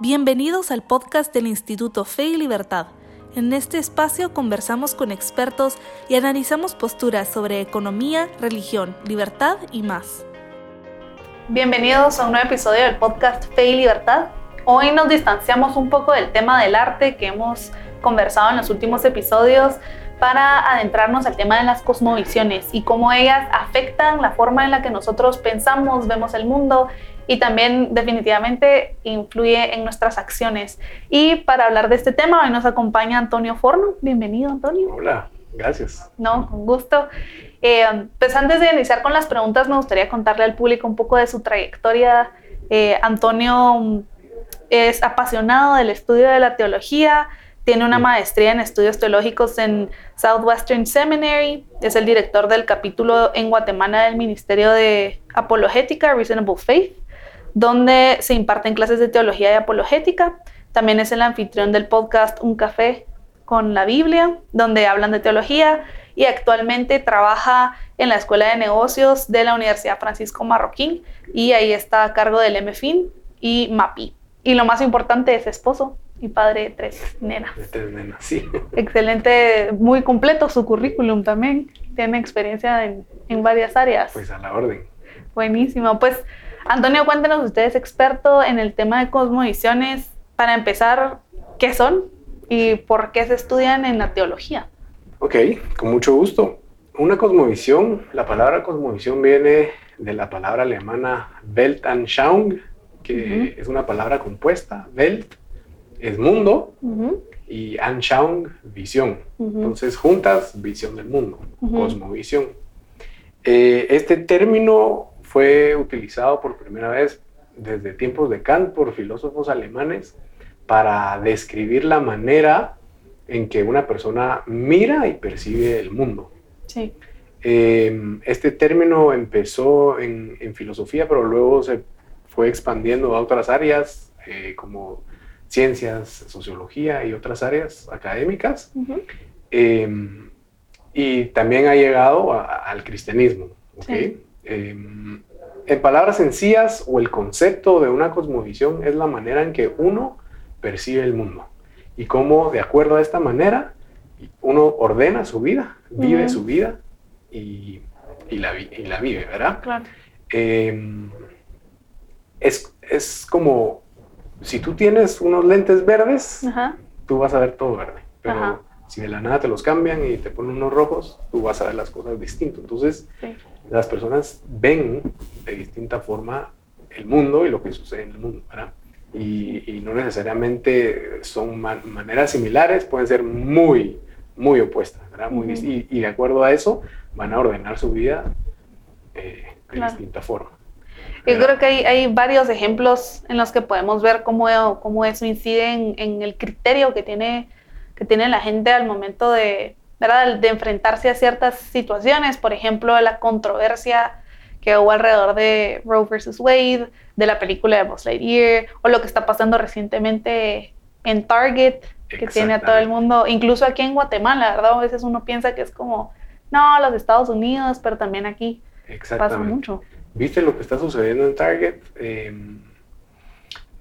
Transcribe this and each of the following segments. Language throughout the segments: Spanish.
Bienvenidos al podcast del Instituto Fe y Libertad. En este espacio conversamos con expertos y analizamos posturas sobre economía, religión, libertad y más. Bienvenidos a un nuevo episodio del podcast Fe y Libertad. Hoy nos distanciamos un poco del tema del arte que hemos conversado en los últimos episodios para adentrarnos al tema de las cosmovisiones y cómo ellas afectan la forma en la que nosotros pensamos, vemos el mundo y también definitivamente influye en nuestras acciones. Y para hablar de este tema, hoy nos acompaña Antonio Forno. Bienvenido, Antonio. Hola, gracias. No, con gusto. Eh, pues antes de iniciar con las preguntas, me gustaría contarle al público un poco de su trayectoria. Eh, Antonio es apasionado del estudio de la teología, tiene una maestría en estudios teológicos en Southwestern Seminary, es el director del capítulo en Guatemala del Ministerio de Apologética, Reasonable Faith, donde se imparten clases de teología y apologética. También es el anfitrión del podcast Un Café con la Biblia, donde hablan de teología y actualmente trabaja en la Escuela de Negocios de la Universidad Francisco Marroquín y ahí está a cargo del MFIN y MAPI. Y lo más importante es esposo y padre de tres nenas. De tres nenas, sí. Excelente, muy completo su currículum también. Tiene experiencia en, en varias áreas. Pues a la orden. Buenísimo. Pues Antonio, cuéntenos, usted es experto en el tema de cosmovisiones. Para empezar, ¿qué son y por qué se estudian en la teología? Ok, con mucho gusto. Una cosmovisión, la palabra cosmovisión viene de la palabra alemana Weltanschauung, que es una palabra compuesta. Welt es mundo y Anschauung, visión. Entonces, juntas, visión del mundo, cosmovisión. Eh, este término fue utilizado por primera vez desde tiempos de Kant por filósofos alemanes para describir la manera en que una persona mira y percibe el mundo. Sí. Em, este término empezó en, filosofía, pero luego se fue expandiendo a otras áreas eh, como ciencias, sociología y otras áreas académicas. Em, y también ha llegado al cristianismo. ¿okay? Em, en palabras sencillas o el concepto de una cosmovisión es la manera en que uno percibe el mundo y cómo de acuerdo a esta manera uno ordena su vida, vive su vida y, la, vive, ¿verdad? Claro. Em, es, es, como si tú tienes unos lentes verdes, tú vas a ver todo verde, pero si de la nada te los cambian y te ponen unos rojos, tú vas a ver las cosas distinto. Entonces, las personas ven de distinta forma el mundo y lo que sucede en el mundo, ¿verdad? Y, no necesariamente son maneras similares, pueden ser muy, muy opuestas, ¿verdad? Muy y, de acuerdo a eso van a ordenar su vida eh, de distinta forma. Yo creo que hay, hay, varios ejemplos en los que podemos ver cómo, cómo eso incide en, en, el criterio que tiene, que tiene la gente al momento de, ¿verdad? de enfrentarse a ciertas situaciones, por ejemplo, la controversia que hubo alrededor de Roe versus Wade, de la película de Buzz Lightyear, o lo que está pasando recientemente en Target, que tiene a todo el mundo, incluso aquí en Guatemala, ¿verdad? A veces uno piensa que es como, no, los Estados Unidos, pero también aquí pasa mucho. ¿Viste lo que está sucediendo en Target? Em,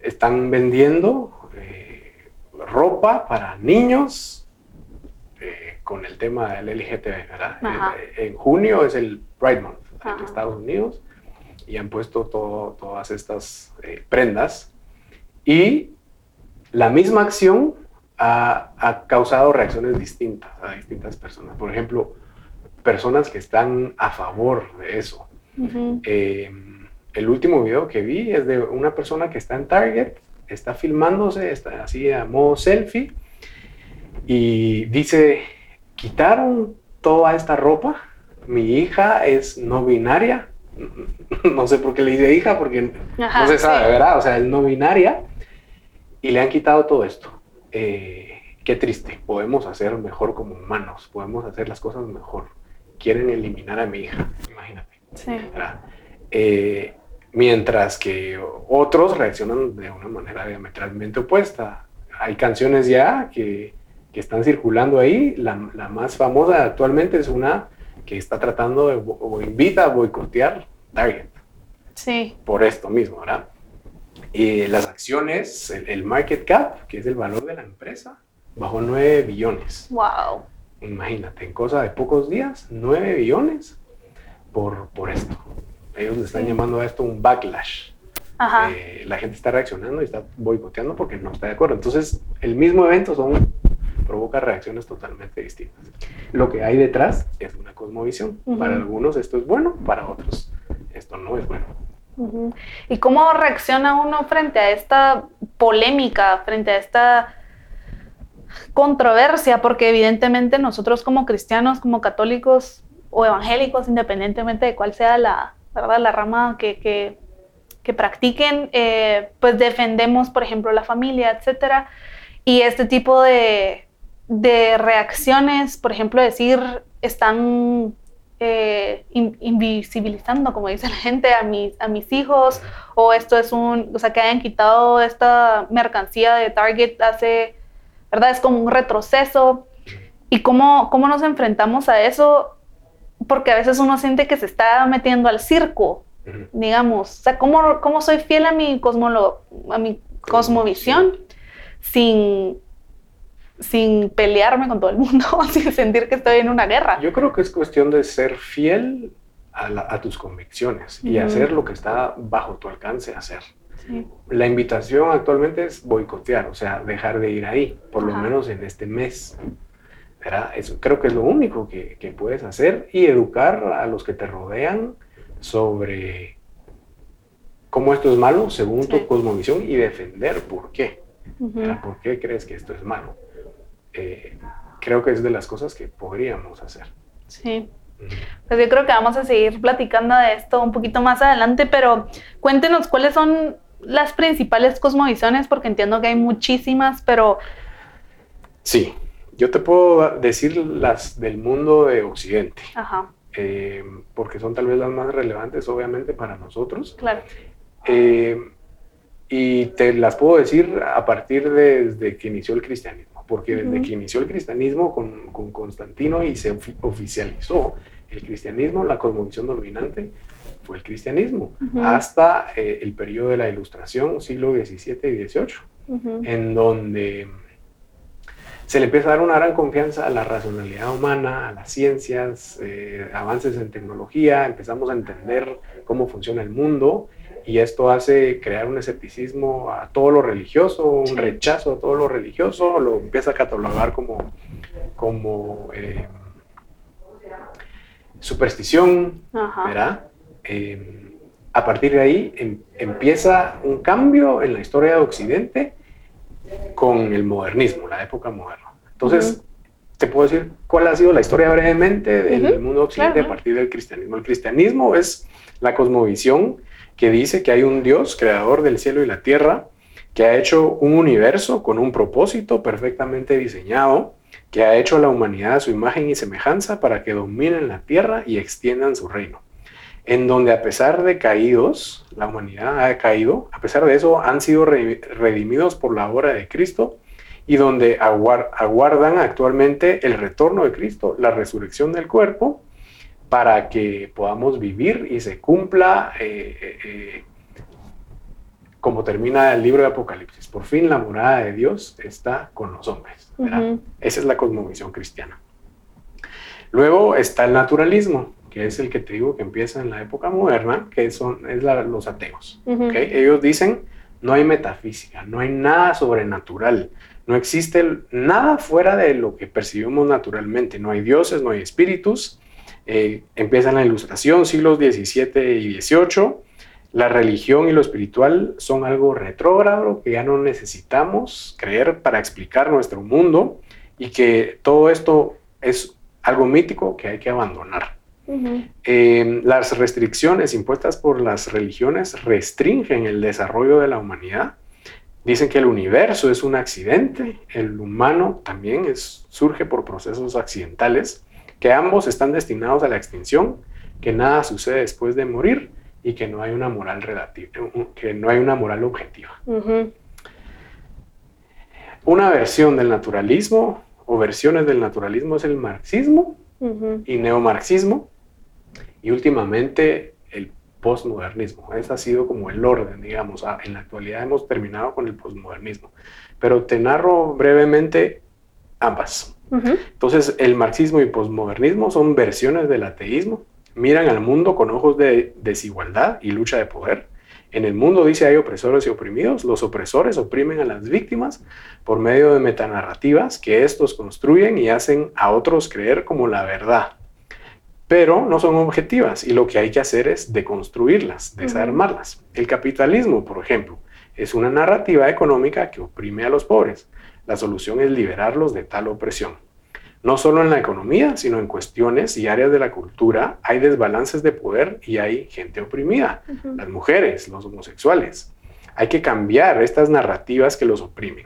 están vendiendo eh, ropa para niños con el tema del LGTB, ¿verdad? En, junio es el Pride Month en Estados Unidos y han puesto todas estas eh, prendas y la misma acción ha, causado reacciones distintas a distintas personas. Por ejemplo, personas que están a favor de eso. Eh, el último video que vi es de una persona que está en Target, está filmándose, está así a modo selfie y dice, quitaron toda esta ropa. Mi hija es no binaria. No sé por qué le dice hija, porque no se sabe, ¿verdad? O sea, es no binaria. Y le han quitado todo esto. Eh, qué triste. Podemos hacer mejor como humanos. Podemos hacer las cosas mejor. Quieren eliminar a mi hija. Imagínate. Sí. Eh, mientras que otros reaccionan de una manera diametralmente opuesta. Hay canciones ya que que están circulando ahí. La, más famosa actualmente es una que está tratando de, o invita a boicotear Target. Sí. Por esto mismo, ¿verdad? Y las acciones, el, market cap, que es el valor de la empresa, bajó 9 billones. ¡Wow! Imagínate, en cosa de pocos días, 9 billones por, por esto. Ellos le están llamando a esto un backlash. Eh, la gente está reaccionando y está boicoteando porque no está de acuerdo. Entonces, el mismo evento son, provoca reacciones totalmente distintas. Lo que hay detrás es una cosmovisión. Para algunos esto es bueno, para otros esto no es bueno. ¿Y cómo reacciona uno frente a esta polémica, frente a esta controversia? Porque evidentemente nosotros como cristianos, como católicos o evangélicos, independientemente de cuál sea la, ¿verdad? la rama que, que, que practiquen, eh, pues defendemos, por ejemplo, la familia, etcétera. Y este tipo de, de reacciones, por ejemplo, decir, están eh, invisibilizando, como dice la gente, a mis, a mis hijos, o esto es un, o sea, que hayan quitado esta mercancía de Target hace, ¿verdad? Es como un retroceso. ¿Y cómo, cómo nos enfrentamos a eso? Porque a veces uno siente que se está metiendo al circo, digamos. O sea, ¿cómo, cómo soy fiel a mi, cosmolo, a mi cosmovisión sin sin pelearme con todo el mundo, sin sentir que estoy en una guerra. Yo creo que es cuestión de ser fiel a, tus convicciones y hacer lo que está bajo tu alcance hacer. La invitación actualmente es boicotear, o sea, dejar de ir ahí, por lo menos en este mes. Eso creo que es lo único que, que, puedes hacer y educar a los que te rodean sobre cómo esto es malo según tu cosmovisión y defender por qué. ¿Por qué crees que esto es malo? Eh, creo que es de las cosas que podríamos hacer. Sí. Pues yo creo que vamos a seguir platicando de esto un poquito más adelante, pero cuéntenos cuáles son las principales cosmovisiones, porque entiendo que hay muchísimas, pero... Sí, yo te puedo decir las del mundo de Occidente, Ajá. Eh, porque son tal vez las más relevantes, obviamente, para nosotros. Claro. Eh, y te las puedo decir a partir de, desde que inició el cristianismo porque desde que inició el cristianismo con, con Constantino y se oficializó el cristianismo, la cosmovisión dominante fue el cristianismo, hasta eh, el periodo de la Ilustración, siglo XVII y XVIII, en donde se le empieza a dar una gran confianza a la racionalidad humana, a las ciencias, eh, avances en tecnología, empezamos a entender cómo funciona el mundo y esto hace crear un escepticismo a todo lo religioso, un rechazo a todo lo religioso, lo empieza a catalogar como, como eh, superstición, ¿verdad? Em, a partir de ahí em, empieza un cambio en la historia de Occidente con el modernismo, la época moderna. Entonces, te puedo decir cuál ha sido la historia brevemente del mundo occidente a partir del cristianismo. El cristianismo es la cosmovisión que dice que hay un Dios, creador del cielo y la tierra, que ha hecho un universo con un propósito perfectamente diseñado, que ha hecho a la humanidad a su imagen y semejanza para que dominen la tierra y extiendan su reino. En donde a pesar de caídos, la humanidad ha caído, a pesar de eso han sido redimidos por la obra de Cristo y donde aguardan actualmente el retorno de Cristo, la resurrección del cuerpo para que podamos vivir y se cumpla eh, eh, eh, como termina el libro de Apocalipsis. Por fin la morada de Dios está con los hombres. Esa es la cosmovisión cristiana. Luego está el naturalismo, que es el que te digo que empieza en la época moderna, que son es los ateos. Ellos dicen, no hay metafísica, no hay nada sobrenatural, no existe nada fuera de lo que percibimos naturalmente, no hay dioses, no hay espíritus, eh, empieza la ilustración, siglos XVII y XVIII. La religión y lo espiritual son algo retrógrado que ya no necesitamos creer para explicar nuestro mundo y que todo esto es algo mítico que hay que abandonar. Eh, las restricciones impuestas por las religiones restringen el desarrollo de la humanidad. Dicen que el universo es un accidente, el humano también es, surge por procesos accidentales que ambos están destinados a la extinción, que nada sucede después de morir y que no hay una moral relativa, que no hay una moral objetiva. Una versión del naturalismo o versiones del naturalismo es el marxismo y neomarxismo y últimamente el postmodernismo. Ese ha sido como el orden, digamos. Ah, en la actualidad hemos terminado con el postmodernismo. Pero te narro brevemente ambas. Entonces, el marxismo y postmodernismo son versiones del ateísmo. Miran al mundo con ojos de desigualdad y lucha de poder. En el mundo, dice, hay opresores y oprimidos. Los opresores oprimen a las víctimas por medio de metanarrativas que estos construyen y hacen a otros creer como la verdad pero no son objetivas y lo que hay que hacer es deconstruirlas, desarmarlas. El capitalismo, por ejemplo, es una narrativa económica que oprime a los pobres. La solución es liberarlos de tal opresión. No solo en la economía, sino en cuestiones y áreas de la cultura hay desbalances de poder y hay gente oprimida, las mujeres, los homosexuales. Hay que cambiar estas narrativas que los oprimen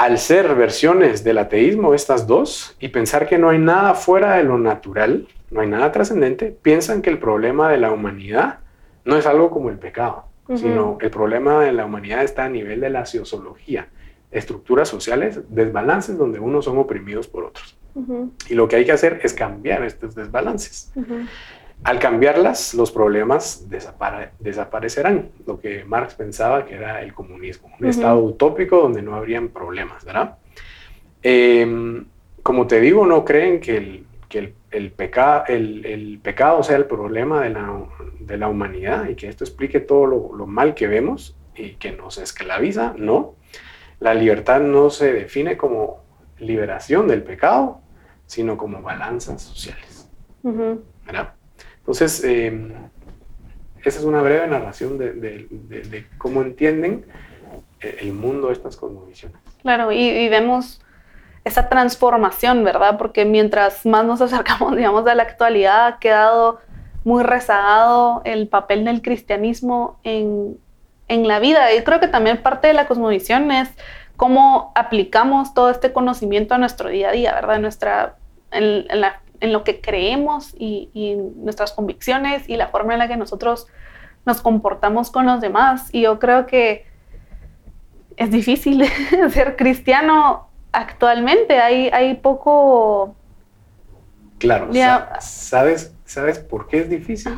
al ser versiones del ateísmo, estas dos, y pensar que no hay nada fuera de lo natural, no hay nada trascendente, piensan que el problema de la humanidad no es algo como el pecado, sino el problema de la humanidad está a nivel de la sociología, estructuras sociales, desbalances donde unos son oprimidos por otros. Y lo que hay que hacer es cambiar estos desbalances. Al cambiarlas, los problemas desaparecerán, lo que Marx pensaba que era el comunismo, un estado utópico donde no habrían problemas, ¿verdad? Em, como te digo, no creen que el, que el, pecado sea el problema de la, de la, humanidad y que esto explique todo lo, lo mal que vemos y que nos esclaviza, no. La libertad no se define como liberación del pecado, sino como balanzas sociales. ¿verdad? Entonces, em, esa es una breve narración de, cómo entienden eh, el mundo estas cosmovisiones. Claro, y, vemos esa transformación, ¿verdad? Porque mientras más nos acercamos, digamos, a la actualidad, ha quedado muy rezagado el papel del cristianismo en, la vida. Y creo que también parte de la cosmovisión es cómo aplicamos todo este conocimiento a nuestro día a día, ¿verdad? Nuestra, en la en lo que creemos y, nuestras convicciones y la forma en la que nosotros nos comportamos con los demás. Y yo creo que es difícil ser cristiano actualmente. Hay, hay poco... Claro, ¿sabes, ¿sabes por qué es difícil?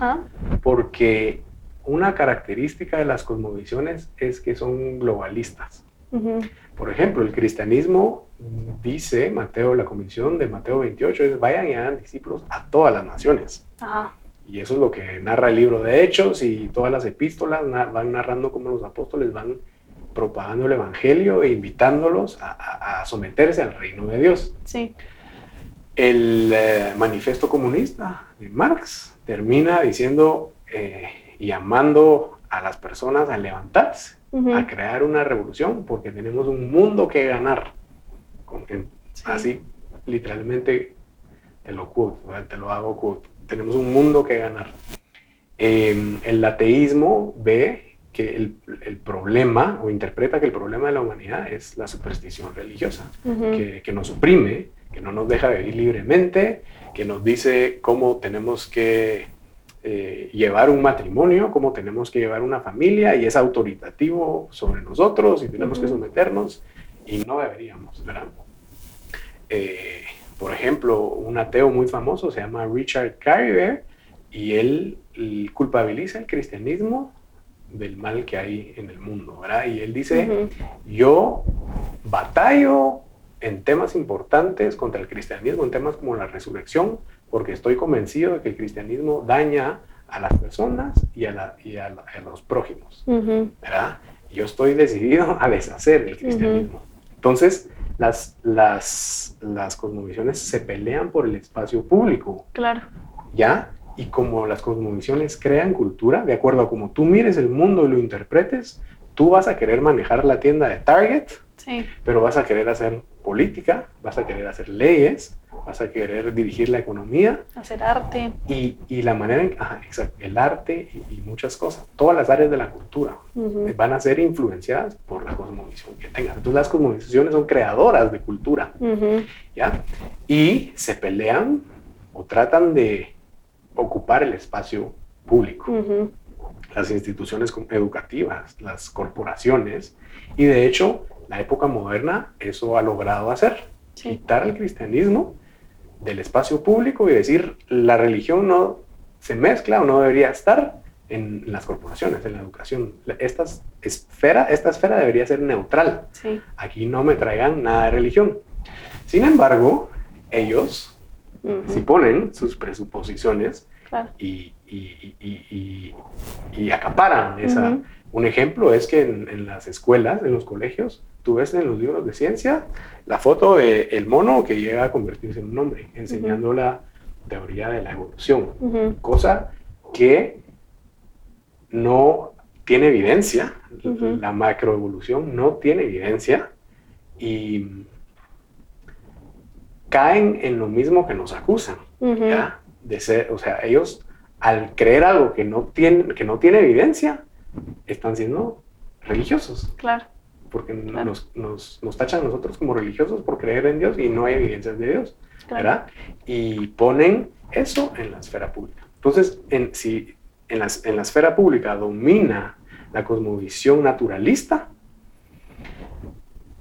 Porque una característica de las cosmovisiones es que son globalistas. Por ejemplo, el cristianismo dice Mateo, la comisión de Mateo 28 es vayan y hagan discípulos a todas las naciones. Y eso es lo que narra el libro de Hechos y todas las epístolas van narrando cómo los apóstoles van propagando el evangelio e invitándolos a, someterse al reino de Dios. Sí. El eh, manifiesto comunista de Marx termina diciendo eh, llamando a las personas a levantarse a crear una revolución porque tenemos un mundo que ganar. Así, literalmente, te lo te lo hago quote. Tenemos un mundo que ganar. Em, el ateísmo ve que el, el, problema o interpreta que el problema de la humanidad es la superstición religiosa, que, que nos oprime, que no nos deja vivir libremente, que nos dice cómo tenemos que eh, llevar un matrimonio, como tenemos que llevar una familia y es autoritativo sobre nosotros y tenemos que someternos y no deberíamos, ¿verdad? Eh, por ejemplo, un ateo muy famoso se llama Richard Carrier y él culpabiliza el cristianismo del mal que hay en el mundo, ¿verdad? Y él dice, yo batallo en temas importantes contra el cristianismo, en temas como la resurrección, porque estoy convencido de que el cristianismo daña a las personas y a, los prójimos, ¿verdad? Yo estoy decidido a deshacer el cristianismo. Entonces, las, las, las cosmovisiones se pelean por el espacio público. Claro. ¿Ya? Y como las cosmovisiones crean cultura, de acuerdo a cómo tú mires el mundo y lo interpretes, tú vas a querer manejar la tienda de Target, sí. pero vas a querer hacer política, vas a querer hacer leyes, vas a querer dirigir la economía. Hacer arte. Y, y la manera en ajá, exacto, el arte y, muchas cosas, todas las áreas de la cultura van a ser influenciadas por la cosmovisión que tengas. Entonces las cosmovisiones son creadoras de cultura, ¿ya? Y se pelean o tratan de ocupar el espacio público. Las instituciones educativas, las corporaciones, y de hecho, la época moderna eso ha logrado hacer. Quitar el cristianismo del espacio público y decir, la religión no se mezcla o no debería estar en las corporaciones, en la educación. Esta esfera, esta esfera debería ser neutral. Aquí no me traigan nada de religión. Sin embargo, ellos si ponen sus presuposiciones y, y, acaparan esa. Un ejemplo es que en, las escuelas, en los colegios, tú ves en los libros de ciencia la foto del el mono que llega a convertirse en un hombre, enseñando la teoría de la evolución, cosa que no tiene evidencia, la macroevolución no tiene evidencia y caen en lo mismo que nos acusan, ¿ya? De ser, o sea, ellos al creer algo que no tiene, que no tiene evidencia, están siendo religiosos. Claro. Porque Nos, nos, nos, tachan a nosotros como religiosos por creer en Dios y no hay evidencias de Dios. ¿verdad? Y ponen eso en la esfera pública. Entonces, en, si en la, en la esfera pública domina la cosmovisión naturalista,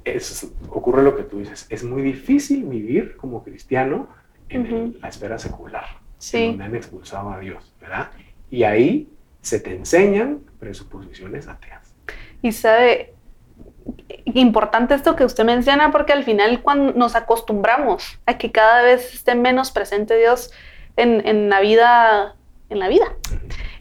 es, ocurre lo que tú dices, es muy difícil vivir como cristiano en la esfera secular, donde han expulsado a Dios, ¿verdad? Y ahí se te enseñan presuposiciones ateas. Y sabe, importante esto que usted menciona, porque al final cuando nos acostumbramos a que cada vez esté menos presente Dios en, en la vida, en la vida.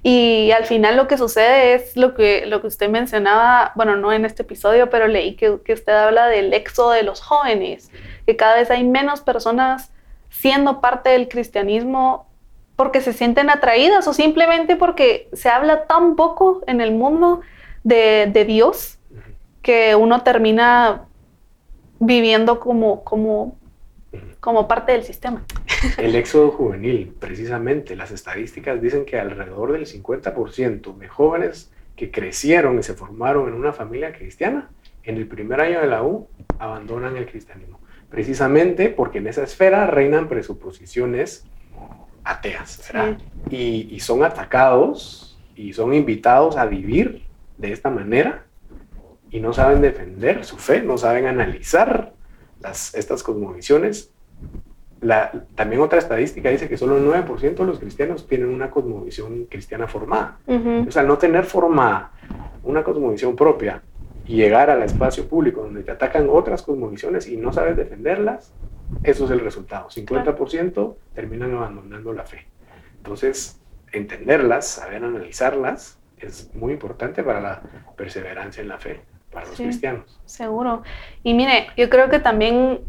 Y al final lo que sucede es lo que, lo que usted mencionaba, bueno, no en este episodio, pero leí que, usted habla del éxodo de los jóvenes, que cada vez hay menos personas siendo parte del cristianismo porque se sienten atraídas o simplemente porque se habla tan poco en el mundo de, de Dios que uno termina viviendo como, como, como parte del sistema. El éxodo juvenil, precisamente, las estadísticas dicen que alrededor del 50% de jóvenes que crecieron y se formaron en una familia cristiana, en el primer año de la U abandonan el cristianismo. Precisamente porque en esa esfera reinan presuposiciones ateas, ¿verdad? Y, son atacados y son invitados a vivir de esta manera y no saben defender su fe, no saben analizar las, estas cosmovisiones. La, también otra estadística dice que solo el 9% de los cristianos tienen una cosmovisión cristiana formada. O sea, no tener formada una cosmovisión propia y llegar al espacio público donde te atacan otras cosmovisiones y no sabes defenderlas, eso es el resultado. 50% terminan abandonando la fe. Entonces, entenderlas, saber analizarlas, es muy importante para la perseverancia en la fe, para los cristianos. Seguro. Y mire, yo creo que también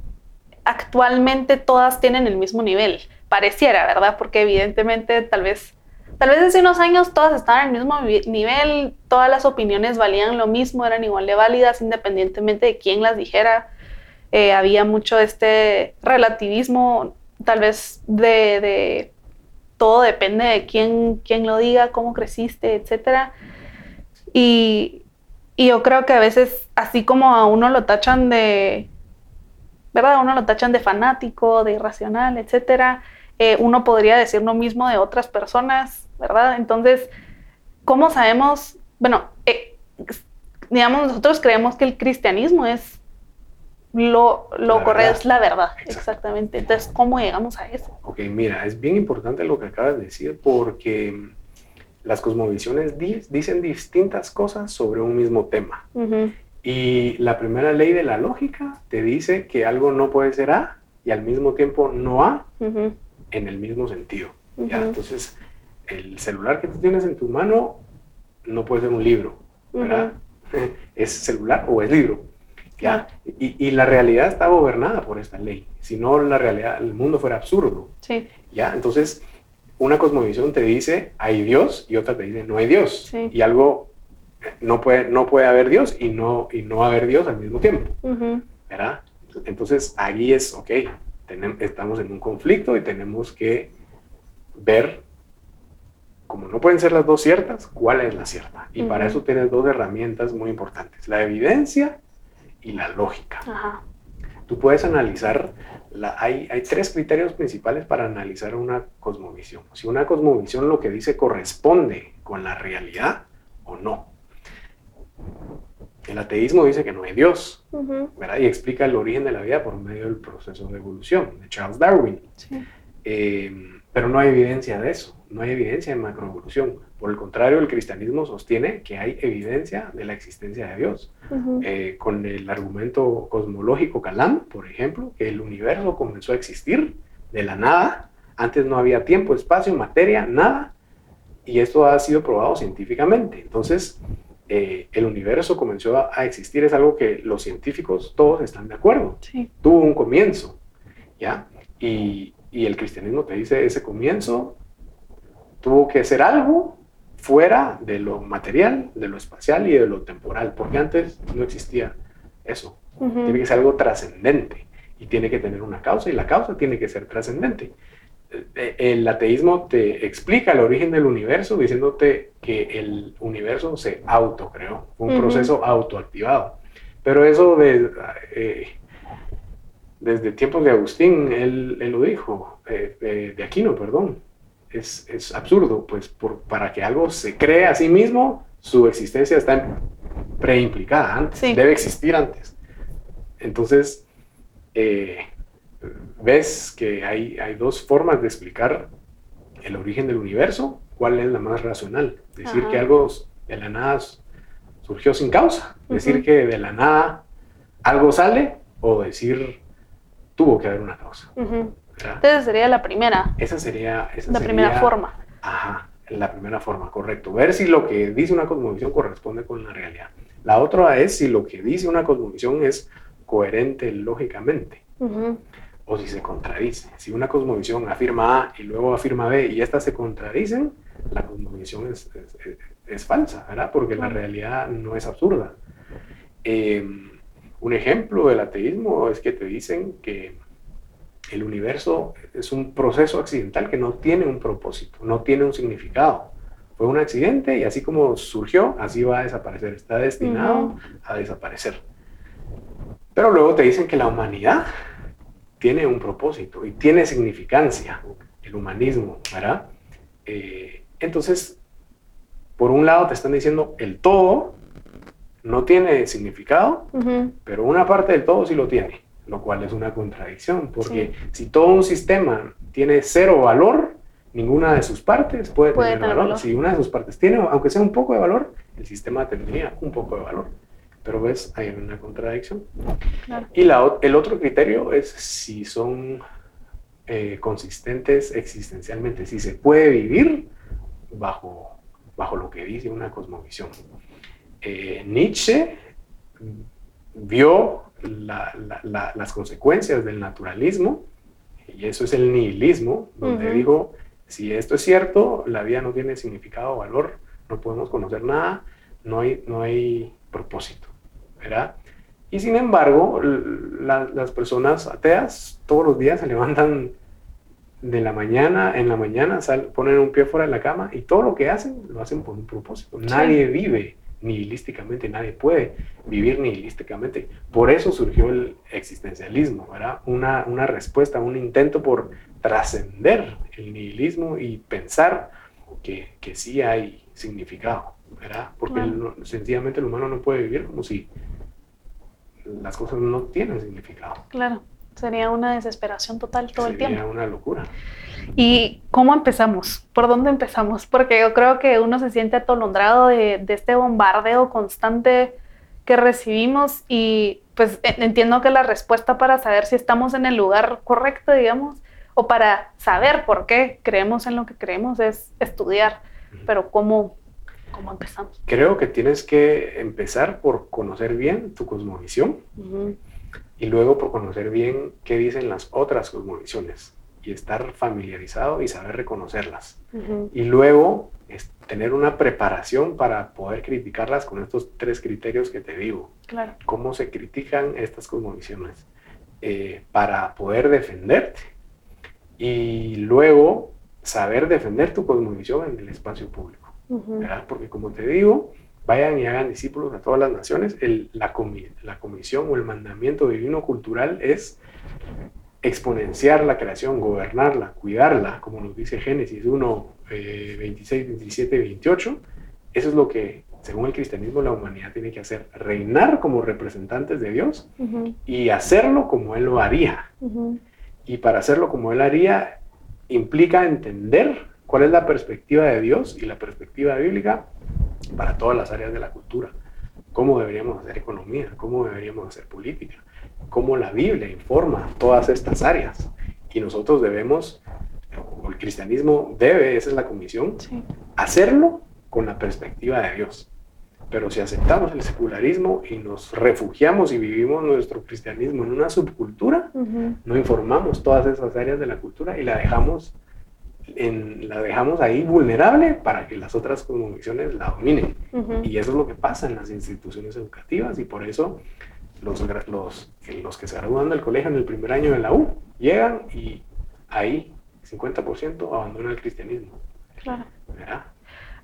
actualmente todas tienen el mismo nivel. Pareciera, ¿verdad? Porque evidentemente tal vez, tal vez hace unos años todas estaban el mismo nivel, todas las opiniones valían lo mismo, eran igual de válidas independientemente de quién las dijera. Eh, había mucho este relativismo, tal vez de, todo depende de quién, quién, lo diga, cómo creciste, etc. Y, yo creo que a veces, así como a uno lo tachan de, ¿verdad? uno lo tachan de fanático, de irracional, etc., eh, uno podría decir lo mismo de otras personas, ¿verdad? Entonces, ¿cómo sabemos? Bueno, eh, digamos, nosotros creemos que el cristianismo es lo, lo correcto es la verdad, exactamente. Entonces, ¿cómo llegamos a eso? Ok, mira, es bien importante lo que acabas de decir porque las cosmovisiones dicen distintas cosas sobre un mismo tema. Y la primera ley de la lógica te dice que algo no puede ser A y al mismo tiempo no A en el mismo sentido. ¿ya? Entonces, el celular que tú tienes en tu mano no puede ser un libro, ¿verdad? ¿Es celular o es libro? Y, la realidad está gobernada por esta ley. Si no, la realidad, el mundo fuera absurdo. Sí. ¿Ya? Entonces, una cosmovisión te dice hay Dios y otra te dice no hay Dios. Y algo no puede, no puede haber Dios y no, y no haber Dios al mismo tiempo. ¿Verdad? Entonces, ahí es, ok, tenemos, estamos en un conflicto y tenemos que ver, como no pueden ser las dos ciertas, cuál es la cierta. Y para eso tienes dos herramientas muy importantes. La evidencia y la lógica. Tú puedes analizar, la, hay, hay, tres criterios principales para analizar una cosmovisión. Si una cosmovisión lo que dice corresponde con la realidad o no. El ateísmo dice que no hay Dios, ¿verdad? Y explica el origen de la vida por medio del proceso de evolución de Charles Darwin. Eh, Pero no hay evidencia de eso, no hay evidencia de macroevolución. Por el contrario, el cristianismo sostiene que hay evidencia de la existencia de Dios. Eh, con el argumento cosmológico Calam, por ejemplo, que el universo comenzó a existir de la nada. Antes no había tiempo, espacio, materia, nada. Y esto ha sido probado científicamente. Entonces, eh, el universo comenzó a, existir es algo que los científicos todos están de acuerdo. Tuvo un comienzo, ¿ya? Y, y el cristianismo te dice, ese comienzo tuvo que ser algo fuera de lo material, de lo espacial y de lo temporal, porque antes no existía eso. Tiene que ser algo trascendente y tiene que tener una causa y la causa tiene que ser trascendente. Eh, el ateísmo te explica el origen del universo diciéndote que el universo se autocreó, un proceso autoactivado. Pero eso de, eh, desde tiempos de Agustín, él, lo dijo, eh, de Aquino, perdón, es, es absurdo, pues por, para que algo se cree a sí mismo, su existencia está preimplicada antes, debe existir antes. Entonces, eh, ves que hay, hay dos formas de explicar el origen del universo, cuál es la más racional. Decir que algo de la nada surgió sin causa, decir que de la nada algo sale o decir tuvo que haber una causa. Entonces sería la primera. Esa sería... la primera forma. Ajá, la primera forma, correcto. Ver si lo que dice una cosmovisión corresponde con la realidad. La otra es si lo que dice una cosmovisión es coherente lógicamente. O si se contradice. Si una cosmovisión afirma A y luego afirma B y estas se contradicen, la cosmovisión es, es, falsa, ¿verdad? Porque la realidad no es absurda. Em, un ejemplo del ateísmo es que te dicen que el universo es un proceso accidental que no tiene un propósito, no tiene un significado. Fue un accidente y así como surgió, así va a desaparecer. Está destinado a desaparecer. Pero luego te dicen que la humanidad tiene un propósito y tiene significancia, el humanismo, ¿verdad? Eh, entonces, por un lado te están diciendo el todo no tiene significado, pero una parte del todo sí lo tiene lo cual es una contradicción, porque si todo un sistema tiene cero valor, ninguna de sus partes puede, tener, valor. Si una de sus partes tiene, aunque sea un poco de valor, el sistema tendría un poco de valor. Pero ves, hay una contradicción. Y la, el otro criterio es si son eh, consistentes existencialmente, si se puede vivir bajo, bajo lo que dice una cosmovisión. Eh, Nietzsche vio las consecuencias del naturalismo, y eso es el nihilismo, donde digo, si esto es cierto, la vida no tiene significado o valor, no podemos conocer nada, no hay, no hay propósito, ¿verdad? Y sin embargo, las personas ateas todos los días se levantan de la mañana, en la mañana ponen un pie fuera de la cama y todo lo que hacen lo hacen por un propósito. Nadie vive nihilísticamente, nadie puede vivir nihilísticamente. Por eso surgió el existencialismo, ¿verdad? Una, una respuesta, un intento por trascender el nihilismo y pensar que, que, sí hay significado, ¿verdad? Porque sencillamente el humano no puede vivir como si las cosas no tienen significado. Claro, sería una desesperación total todo el tiempo. Sería una locura. ¿Y cómo empezamos? ¿Por dónde empezamos? Porque yo creo que uno se siente atolondrado de, este bombardeo constante que recibimos y pues entiendo que la respuesta para saber si estamos en el lugar correcto, digamos, o para saber por qué creemos en lo que creemos es estudiar, pero ¿cómo, cómo empezamos? Creo que tienes que empezar por conocer bien tu cosmovisión y luego por conocer bien qué dicen las otras cosmovisiones y estar familiarizado y saber reconocerlas. Y luego tener una preparación para poder criticarlas con estos tres criterios que te digo. Claro. ¿Cómo se critican estas cosmovisiones? Eh, para poder defenderte. Y luego saber defender tu cosmovisión en el espacio público. Porque como te digo, vayan y hagan discípulos a todas las naciones. El, la, la comisión o el mandamiento divino cultural es exponenciar la creación, gobernarla, cuidarla, como nos dice Génesis 1, 26, 27, 28. Eso es lo que, según el cristianismo, la humanidad tiene que hacer, reinar como representantes de Dios y hacerlo como Él lo haría. Y para hacerlo como Él haría, implica entender cuál es la perspectiva de Dios y la perspectiva bíblica para todas las áreas de la cultura. Cómo deberíamos hacer economía, cómo deberíamos hacer política, cómo la Biblia informa todas estas áreas. Y nosotros debemos, o el cristianismo debe, esa es la comisión, hacerlo con la perspectiva de Dios. Pero si aceptamos el secularismo y nos refugiamos y vivimos nuestro cristianismo en una subcultura, no informamos todas esas áreas de la cultura y la dejamos, en, la dejamos ahí vulnerable para que las otras cosmovisiones la dominen. Y eso es lo que pasa en las instituciones educativas y por eso los, los, los que se gradúan del colegio en el primer año de la U llegan y ahí 50% abandonan el cristianismo. Claro. ¿Verdad?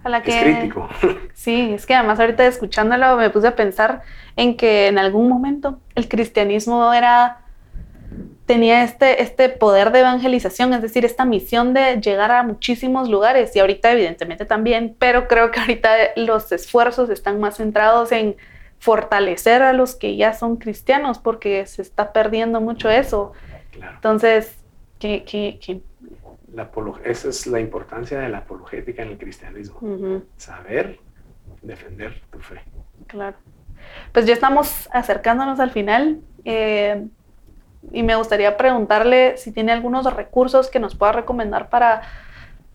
la que... Es crítico. Sí, es que además ahorita escuchándolo me puse a pensar en que en algún momento el cristianismo era tenía este, este poder de evangelización, es decir, esta misión de llegar a muchísimos lugares y ahorita evidentemente también, pero creo que ahorita los esfuerzos están más centrados en fortalecer a los que ya son cristianos porque se está perdiendo mucho eso. Entonces, ¿qué, qué, qué, esa es la importancia de la apologética en el cristianismo. Saber defender tu fe. Claro. Pues ya estamos acercándonos al final eh, y me gustaría preguntarle si tiene algunos recursos que nos pueda recomendar para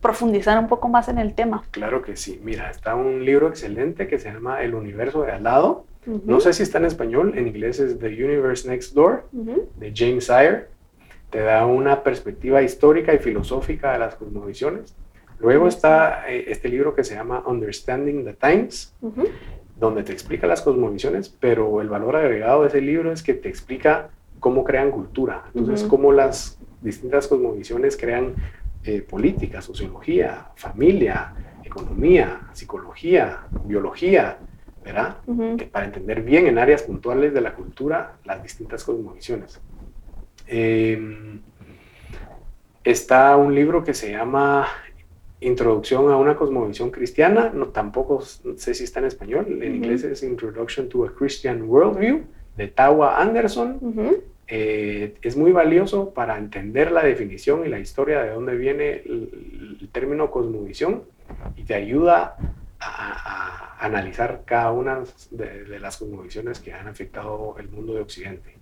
profundizar un poco más en el tema. Claro que sí. Mira, está un libro excelente que se llama El universo de al lado. No sé si está en español, en inglés es The Universe Next Door, de James Sire te da una perspectiva histórica y filosófica de las cosmovisiones. Luego está eh, este libro que se llama Understanding the Times, donde te explica las cosmovisiones, pero el valor agregado de ese libro es que te explica cómo crean cultura, entonces cómo las distintas cosmovisiones crean eh, política, sociología, familia, economía, psicología, biología, ¿verdad? para entender bien en áreas puntuales de la cultura las distintas cosmovisiones. Em, está un libro que se llama Introducción a una cosmovisión cristiana, no, tampoco sé si está en español, en inglés es Introduction to a Christian Worldview, de Tawa Anderson. Eh, es muy valioso para entender la definición y la historia de dónde viene el, término cosmovisión y te ayuda a, analizar cada una de, de, las cosmovisiones que han afectado el mundo de Occidente.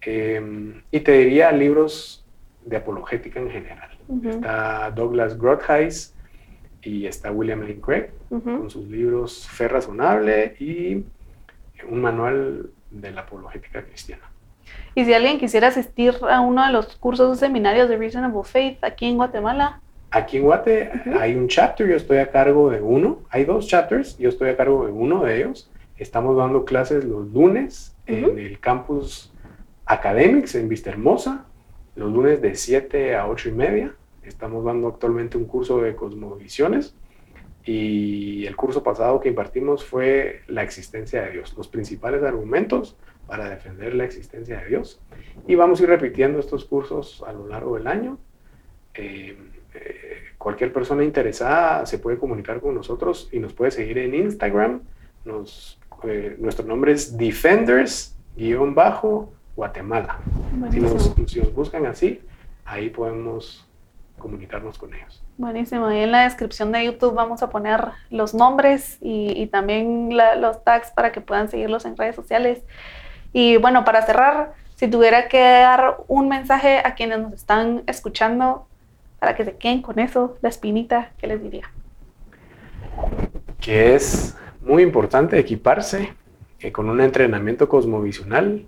Em, y te diría libros de apologética en general. Está Douglas Grothheis y está William Lane Craig con sus libros Fe Razonable y un manual de la apologética cristiana. Y si alguien quisiera asistir a uno de los cursos o seminarios de Reasonable Faith aquí en Guatemala. Aquí en Guate hay un chapter, yo estoy a cargo de uno. Hay dos chapters, yo estoy a cargo de uno de ellos. Estamos dando clases los lunes en el campus Academics en Vista Hermosa, los lunes de 7 a 8 y media. Estamos dando actualmente un curso de cosmovisiones y el curso pasado que impartimos fue la existencia de Dios, los principales argumentos para defender la existencia de Dios. Y vamos a ir repitiendo estos cursos a lo largo del año. Eh, eh, cualquier persona interesada se puede comunicar con nosotros y nos puede seguir en Instagram. Nos, eh, nuestro nombre es Defenders-bajo Guatemala. Si nos, buscan así, ahí podemos comunicarnos con ellos. Buenísimo. Y en la descripción de YouTube vamos a poner los nombres y, también los tags para que puedan seguirlos en redes sociales. Y bueno, para cerrar, si tuviera que dar un mensaje a quienes nos están escuchando para que se queden con eso, la espinita, ¿qué les diría? Que es muy importante equiparse eh, con un entrenamiento cosmovisional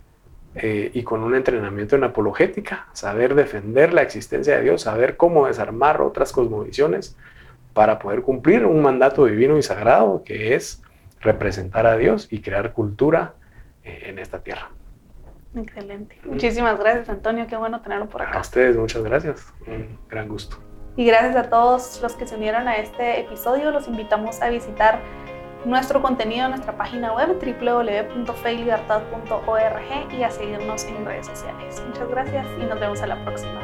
eh, y con un entrenamiento en apologética, saber defender la existencia de Dios, saber cómo desarmar otras cosmovisiones para poder cumplir un mandato divino y sagrado que es representar a Dios y crear cultura en esta tierra. Excelente. Muchísimas gracias, Antonio. Qué bueno tenerlo por acá. A ustedes, muchas gracias. Un gran gusto. Y gracias a todos los que se unieron a este episodio. Los invitamos a visitar nuestro contenido en nuestra página web www.feilibertad.org y a seguirnos en redes sociales. Muchas gracias y nos vemos a la próxima.